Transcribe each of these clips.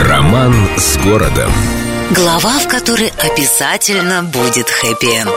Роман с городом. Глава, в которой обязательно будет хэппи-энд.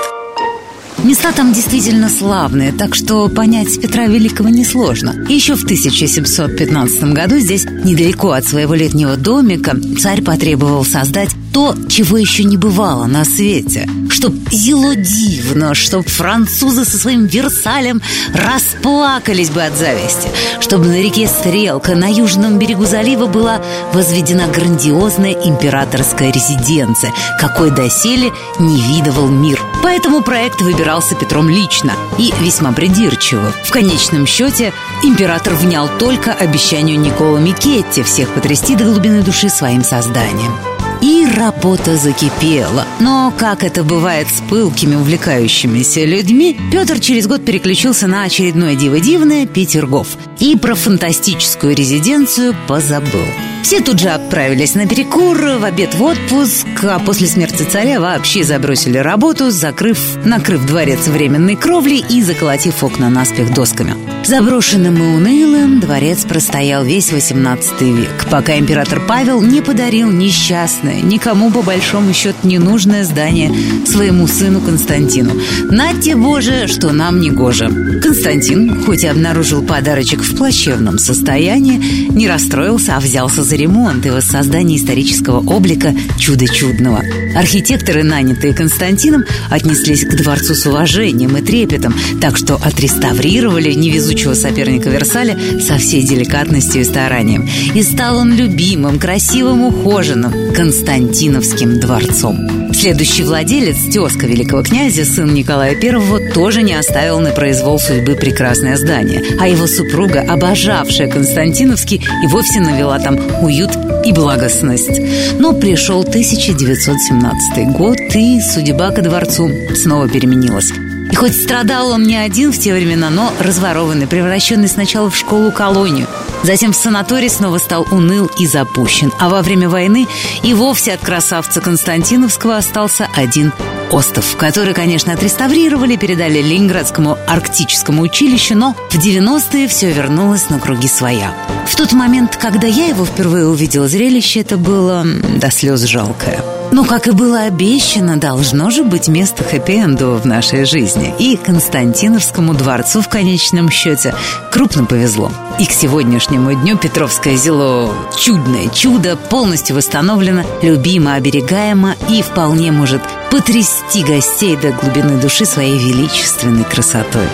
Места там действительно славные, так что понять Петра Великого несложно. Еще в 1715 году здесь, недалеко от своего летнего домика, царь потребовал создать то, чего еще не бывало на свете. Чтоб зело дивно, чтоб французы со своим Версалем расплакались бы от зависти, чтобы на реке Стрелка на южном берегу залива была возведена грандиозная императорская резиденция, какой доселе не видывал мир. Поэтому проект выбирался Петром лично и весьма придирчиво. В конечном счете император внял только обещанию Никола Микетти всех потрясти до глубины души своим созданием. И работа закипела. Но, как это бывает с пылкими, увлекающимися людьми, Петр через год переключился на очередное диво дивное Петергоф и про фантастическую резиденцию позабыл. Все тут же отправились на перекур, в обед в отпуск, а после смерти царя вообще забросили работу, закрыв, накрыв дворец временной кровлей и заколотив окна наспех досками. Заброшенным и унылым дворец простоял весь 18 век, пока император Павел не подарил несчастное, никому по большому счету не нужное здание своему сыну Константину. Нате Боже, что нам не гоже. Константин, хоть и обнаружил подарочек в плачевном состоянии, не расстроился, а взялся за ремонт и воссоздание исторического облика чуда чудного. Архитекторы, нанятые Константином, отнеслись к дворцу с уважением и трепетом, так что отреставрировали невезучего соперника Версаля со всей деликатностью и старанием. И стал он любимым, красивым, ухоженным Константиновским дворцом. Следующий владелец, тезка великого князя, сын Николая I, тоже не оставил на произвол судьбы прекрасное здание, а его супруга, обожавшая Константиновский, и вовсе навела там уют и благостность. Но пришел 1917 год, и судьба ко дворцу снова переменилась. И хоть страдал он не один в те времена, но разворованный, превращенный сначала в школу-колонию, затем в санаторий снова стал уныл и запущен. А во время войны и вовсе от красавца Константиновского остался один остров, который, конечно, отреставрировали, передали Ленинградскому арктическому училищу, но в 90-е все вернулось на круги своя. В тот момент, когда я его впервые увидела, зрелище это было до слез жалкое. Но, как и было обещано, должно же быть место хэппи-энду в нашей жизни. И Константиновскому дворцу в конечном счете крупно повезло. И к сегодняшнему дню Петровское зело чудное чудо полностью восстановлено, любимо, оберегаемо и вполне может потрясти гостей до глубины души своей величественной красотой.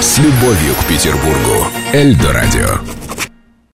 С любовью к Петербургу. Эльдо радио.